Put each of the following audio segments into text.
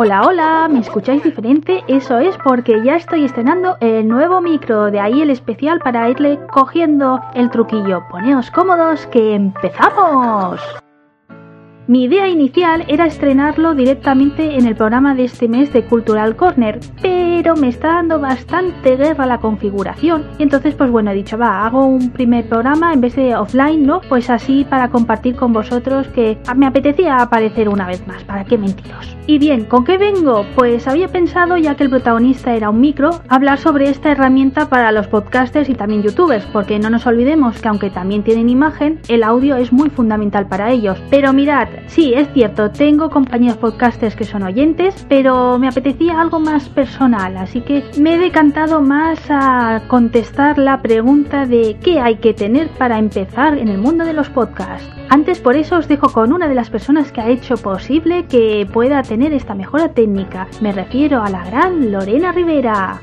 Hola, hola, ¿me escucháis diferente? Eso es porque ya estoy estrenando el nuevo micro, de ahí el especial para irle cogiendo el truquillo. Poneos cómodos que empezamos. Mi idea inicial era estrenarlo directamente en el programa de este mes de Cultural Corner, pero me está dando bastante guerra la configuración. Y entonces pues bueno he dicho va hago un primer programa en vez de offline no pues así para compartir con vosotros que me apetecía aparecer una vez más. Para qué mentiros y bien con qué vengo pues había pensado ya que el protagonista era un micro hablar sobre esta herramienta para los podcasters y también youtubers porque no nos olvidemos que aunque también tienen imagen el audio es muy fundamental para ellos. Pero mirad sí es cierto tengo compañeros podcasters que son oyentes pero me apetecía algo más personal así que me he decantado más a contestar la pregunta de qué hay que tener para empezar en el mundo de los podcasts. Antes por eso os dejo con una de las personas que ha hecho posible que pueda tener esta mejora técnica. Me refiero a la gran Lorena Rivera.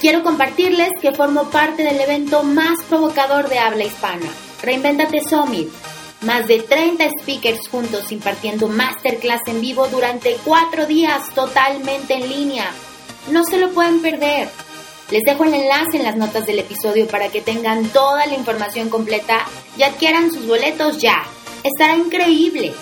Quiero compartirles que formo parte del evento más provocador de habla hispana, Reinventate Summit. Más de 30 speakers juntos impartiendo masterclass en vivo durante cuatro días totalmente en línea. No se lo pueden perder. Les dejo el enlace en las notas del episodio para que tengan toda la información completa y adquieran sus boletos ya. Estará increíble.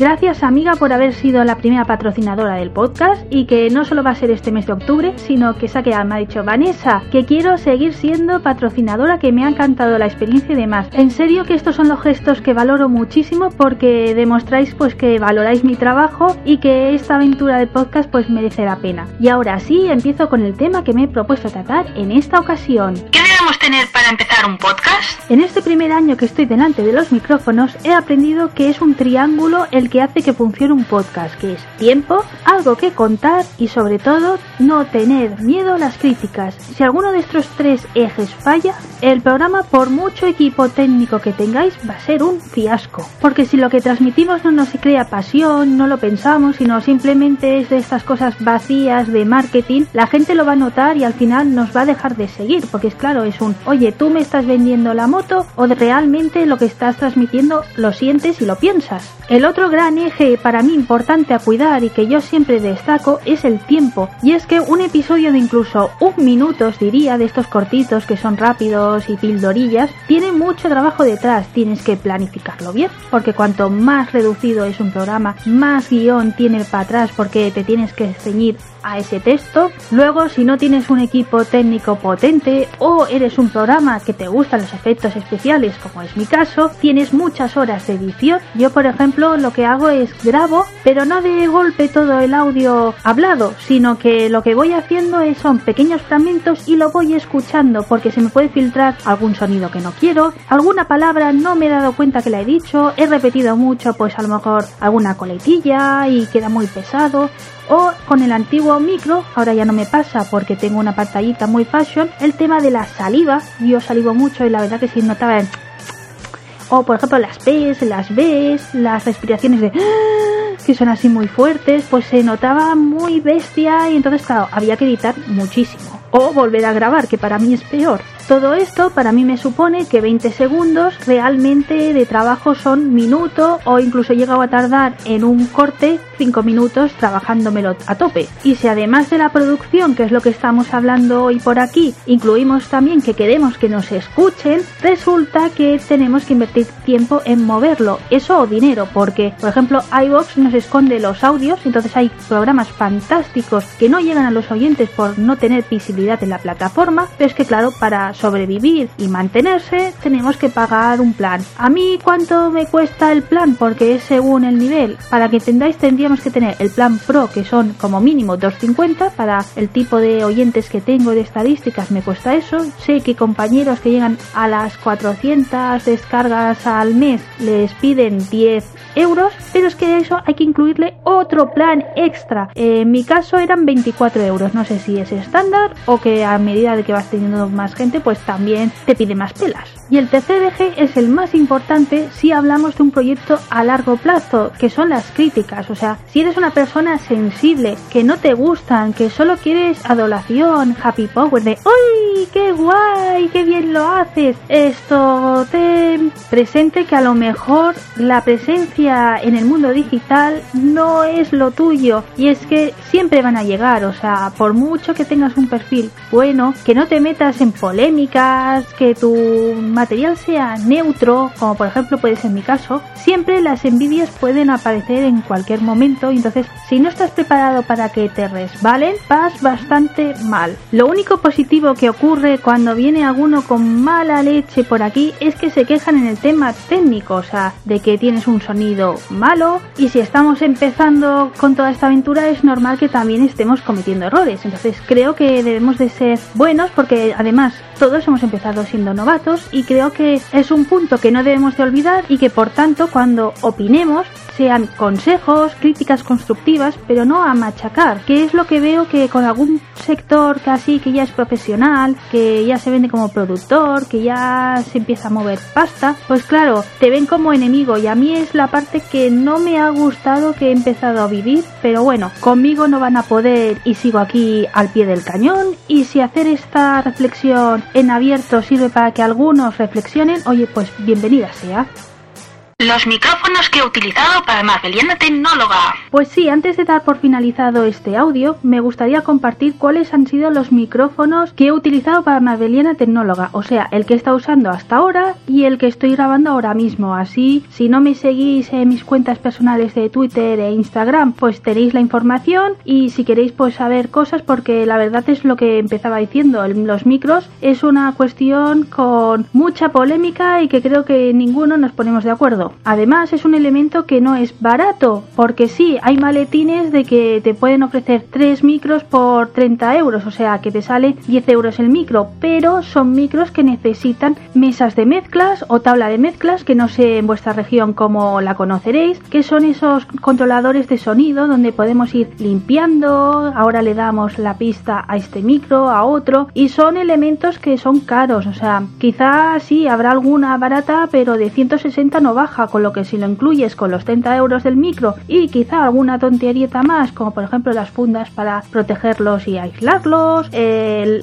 Gracias amiga por haber sido la primera patrocinadora del podcast y que no solo va a ser este mes de octubre, sino que se ha me ha dicho Vanessa, que quiero seguir siendo patrocinadora, que me ha encantado la experiencia y demás. En serio que estos son los gestos que valoro muchísimo porque demostráis pues que valoráis mi trabajo y que esta aventura del podcast pues merece la pena. Y ahora sí, empiezo con el tema que me he propuesto tratar en esta ocasión. ¿Qué tener para empezar un podcast? En este primer año que estoy delante de los micrófonos he aprendido que es un triángulo el que hace que funcione un podcast, que es tiempo, algo que contar y sobre todo no tener miedo a las críticas. Si alguno de estos tres ejes falla, el programa por mucho equipo técnico que tengáis va a ser un fiasco. Porque si lo que transmitimos no nos crea pasión, no lo pensamos, sino simplemente es de estas cosas vacías de marketing, la gente lo va a notar y al final nos va a dejar de seguir. Porque es claro, es un, oye, tú me estás vendiendo la moto o realmente lo que estás transmitiendo lo sientes y lo piensas. El otro gran eje para mí importante a cuidar y que yo siempre destaco es el tiempo. Y es que un episodio de incluso un minuto, os diría, de estos cortitos que son rápidos y pildorillas, tiene mucho trabajo detrás. Tienes que planificarlo bien, porque cuanto más reducido es un programa, más guion tiene para atrás porque te tienes que ceñir a ese texto. Luego, si no tienes un equipo técnico potente o eres un programa que te gustan los efectos especiales, como es mi caso, tienes muchas horas de edición. Yo, por ejemplo, lo que hago es grabo, pero no de golpe todo el audio hablado, sino que lo que voy haciendo es, son pequeños fragmentos y lo voy escuchando porque se me puede filtrar algún sonido que no quiero, alguna palabra no me he dado cuenta que la he dicho, he repetido mucho, pues a lo mejor alguna coletilla y queda muy pesado o con el antiguo micro, ahora ya no me pasa porque tengo una pantallita muy fashion, el tema de la saliva, yo salivo mucho y la verdad que si notaba o por ejemplo las P's, las B's, las respiraciones de que son así muy fuertes, pues se notaba muy bestia y entonces claro, había que editar muchísimo. O volver a grabar, que para mí es peor. Todo esto para mí me supone que 20 segundos realmente de trabajo son minuto o incluso he llegado a tardar en un corte 5 minutos trabajándomelo a tope. Y si además de la producción, que es lo que estamos hablando hoy por aquí, incluimos también que queremos que nos escuchen, resulta que tenemos que invertir tiempo en moverlo. Eso o dinero, porque por ejemplo iVox nos esconde los audios, entonces hay programas fantásticos que no llegan a los oyentes por no tener visibilidad en la plataforma, pero es que claro, para sobrevivir y mantenerse, tenemos que pagar un plan. ¿A mí cuánto me cuesta el plan? Porque es según el nivel. Para que entendáis, tendríamos que tener el plan Pro, que son como mínimo 250. Para el tipo de oyentes que tengo de estadísticas, me cuesta eso. Sé que compañeros que llegan a las 400 descargas al mes les piden 10 euros, pero es que eso hay que incluirle otro plan extra. En mi caso eran 24 euros, no sé si es estándar o que a medida de que vas teniendo más gente, pues también te pide más pelas. Y el tercer eje es el más importante si hablamos de un proyecto a largo plazo, que son las críticas. O sea, si eres una persona sensible, que no te gustan, que solo quieres adoración, happy power, de ¡Uy! ¡Qué guay! ¡Qué bien lo haces! Esto te presente que a lo mejor la presencia en el mundo digital no es lo tuyo. Y es que siempre van a llegar, o sea, por mucho que tengas un perfil bueno, que no te metas en polémicas, que tu material sea neutro, como por ejemplo puede ser mi caso, siempre las envidias pueden aparecer en cualquier momento, entonces si no estás preparado para que te resbalen, vas bastante mal. Lo único positivo que ocurre cuando viene alguno con mala leche por aquí es que se quejan en el tema técnico, o sea, de que tienes un sonido malo y si estamos empezando con toda esta aventura es normal que también estemos cometiendo errores. Entonces creo que debemos de ser buenos porque además todos hemos empezado siendo novatos y creo que es un punto que no debemos de olvidar y que por tanto cuando opinemos sean consejos, críticas constructivas, pero no a machacar, que es lo que veo que con algún sector casi que ya es profesional, que ya se vende como productor, que ya se empieza a mover pasta, pues claro, te ven como enemigo. Y a mí es la parte que no me ha gustado que he empezado a vivir, pero bueno, conmigo no van a poder y sigo aquí al pie del cañón. Y si hacer esta reflexión en abierto sirve para que algunos reflexionen, oye, pues bienvenida sea los micrófonos que he utilizado para Marbeliana Tecnóloga. Pues sí, antes de dar por finalizado este audio, me gustaría compartir cuáles han sido los micrófonos que he utilizado para Marbeliana Tecnóloga, o sea, el que estado usando hasta ahora y el que estoy grabando ahora mismo. Así, si no me seguís en mis cuentas personales de Twitter e Instagram, pues tenéis la información y si queréis pues saber cosas, porque la verdad es lo que empezaba diciendo, los micros es una cuestión con mucha polémica y que creo que ninguno nos ponemos de acuerdo. Además es un elemento que no es barato, porque sí, hay maletines de que te pueden ofrecer tres micros por 30 euros, o sea que te sale 10 euros el micro, pero son micros que necesitan mesas de mezclas o tabla de mezclas, que no sé en vuestra región cómo la conoceréis, que son esos controladores de sonido donde podemos ir limpiando, ahora le damos la pista a este micro, a otro, y son elementos que son caros, o sea, quizás sí habrá alguna barata, pero de 160 no baja con lo que si lo incluyes con los 30 euros del micro y quizá alguna tonterieta más, como por ejemplo las fundas para protegerlos y aislarlos,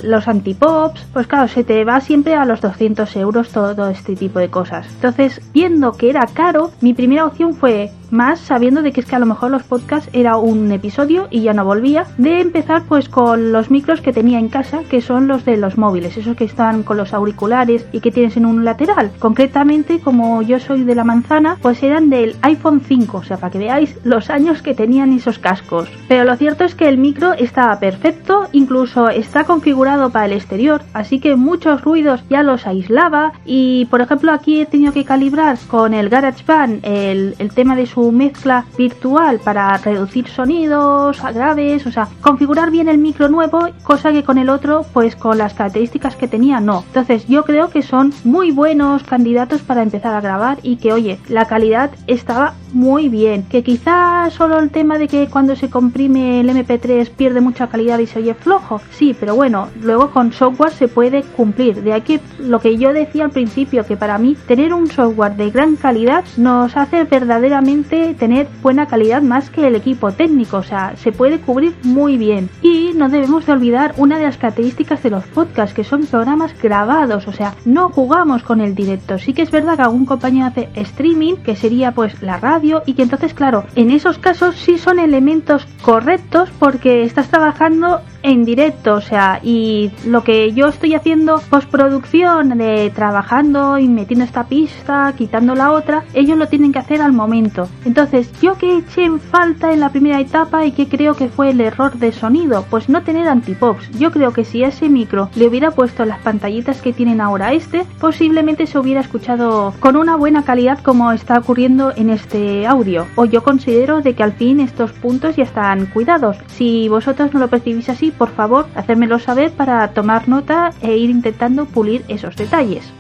los antipops, pues claro, se te va siempre a los 200 euros todo este tipo de cosas. Entonces, viendo que era caro, mi primera opción fue más sabiendo de que es que a lo mejor los podcasts era un episodio y ya no volvía, de empezar pues con los micros que tenía en casa, que son los de los móviles, esos que están con los auriculares y que tienes en un lateral. Concretamente, como yo soy de la manzana, pues eran del iPhone 5, o sea, para que veáis los años que tenían esos cascos. Pero lo cierto es que el micro estaba perfecto, incluso está configurado para el exterior, así que muchos ruidos ya los aislaba y por ejemplo aquí he tenido que calibrar con el GarageBand el, el tema de su mezcla virtual para reducir sonidos graves, o sea, configurar bien el micro nuevo, cosa que con el otro, pues con las características que tenía, no. Entonces yo creo que son muy buenos candidatos para empezar a grabar y que, oye, la calidad estaba muy bien. Que quizás solo el tema de que cuando se comprime el MP3 pierde mucha calidad y se oye flojo, sí, pero bueno, luego con software se puede cumplir. De aquí lo que yo decía al principio, que para mí tener un software de gran calidad nos hace verdaderamente tener buena calidad más que el equipo técnico, o sea, se puede cubrir muy bien. Y no debemos de olvidar una de las características de los podcasts, que son programas grabados, o sea, no jugamos con el directo. Sí que es verdad que algún compañero hace streaming, que sería pues la radio, y que entonces, claro, en esos casos sí son elementos correctos porque estás trabajando en directo, o sea, y lo que yo estoy haciendo postproducción de trabajando y metiendo esta pista, quitando la otra, ellos lo tienen que hacer al momento. Entonces, yo que eché en falta en la primera etapa y que creo que fue el error de sonido, pues no tener antipops. Yo creo que si a ese micro le hubiera puesto las pantallitas que tienen ahora este, posiblemente se hubiera escuchado con una buena calidad como está ocurriendo en este audio. O yo considero de que al fin estos puntos ya están cuidados. Si vosotros no lo percibís así, por favor, hacérmelo saber para tomar nota e ir intentando pulir esos detalles.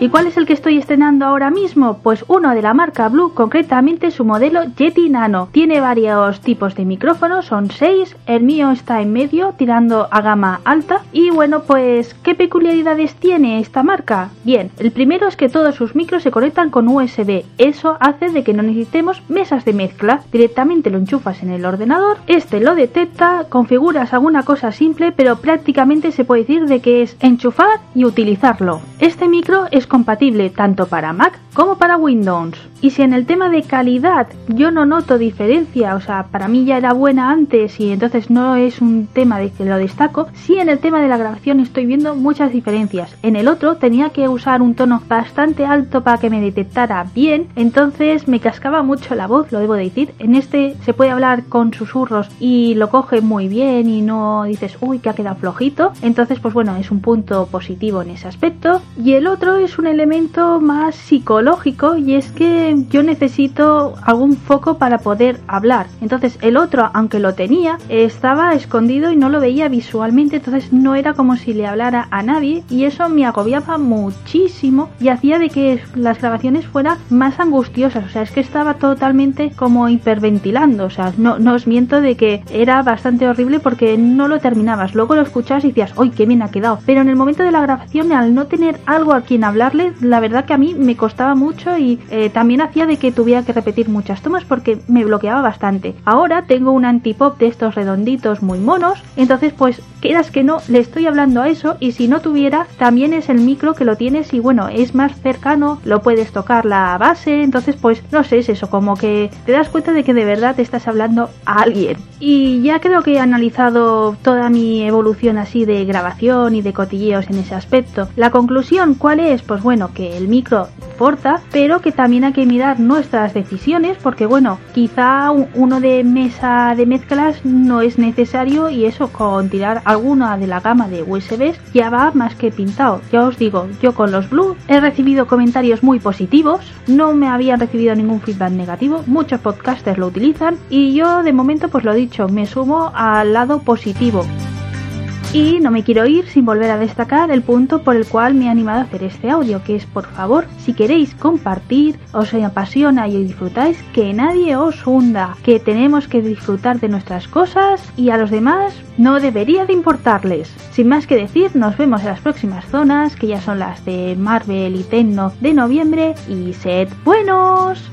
¿Y cuál es el que estoy estrenando ahora mismo? Pues uno de la marca Blue, concretamente su modelo Yeti Nano. Tiene varios tipos de micrófonos, son seis, el mío está en medio, tirando a gama alta. Y bueno, pues, ¿qué peculiaridades tiene esta marca? Bien, el primero es que todos sus micros se conectan con USB. Eso hace de que no necesitemos mesas de mezcla. Directamente lo enchufas en el ordenador, este lo detecta, configuras alguna cosa simple, pero prácticamente se puede decir de que es enchufar y utilizarlo. Este micro es compatible tanto para Mac como para Windows. Y si en el tema de calidad yo no noto diferencia, o sea, para mí ya era buena antes y entonces no es un tema de que lo destaco, sí en el tema de la grabación estoy viendo muchas diferencias. En el otro tenía que usar un tono bastante alto para que me detectara bien, entonces me cascaba mucho la voz, lo debo decir. En este se puede hablar con susurros y lo coge muy bien y no dices, uy, que ha quedado flojito. Entonces, pues bueno, es un punto positivo en ese aspecto. Y el otro es un elemento más psicológico y es que yo necesito algún foco para poder hablar. Entonces el otro, aunque lo tenía, estaba escondido y no lo veía visualmente, entonces no era como si le hablara a nadie y eso me agobiaba muchísimo y hacía de que las grabaciones fueran más angustiosas. O sea, es que estaba totalmente como hiperventilando. O sea, no, no os miento de que era bastante horrible porque no lo terminabas. Luego lo escuchabas y decías, ¡ay, qué bien ha quedado! Pero en el momento de la grabación, al no tener algo a quien la verdad que a mí me costaba mucho y eh, también hacía de que tuviera que repetir muchas tomas porque me bloqueaba bastante. Ahora tengo un antipop de estos redonditos muy monos, entonces pues quieras que no, le estoy hablando a eso y si no tuviera, también es el micro que lo tienes y bueno, es más cercano, lo puedes tocar la base, entonces pues no sé, es eso, como que te das cuenta de que de verdad estás hablando a alguien. Y ya creo que he analizado toda mi evolución así de grabación y de cotilleos en ese aspecto. La conclusión, ¿cuál es? Pues bueno, que el micro importa, pero que también hay que mirar nuestras decisiones porque bueno, quizá uno de mesa de mezclas no es necesario y eso con tirar alguna de la gama de USBs ya va más que pintado. Ya os digo, yo con los Blue he recibido comentarios muy positivos, no me habían recibido ningún feedback negativo, muchos podcasters lo utilizan y yo de momento pues lo dicho, me sumo al lado positivo. Y no me quiero ir sin volver a destacar el punto por el cual me he animado a hacer este audio, que es por favor, si queréis compartir, os apasiona y disfrutáis, que nadie os hunda, que tenemos que disfrutar de nuestras cosas y a los demás no debería de importarles. Sin más que decir, nos vemos en las próximas zonas, que ya son las de Marvel y Tecno de noviembre, y sed buenos.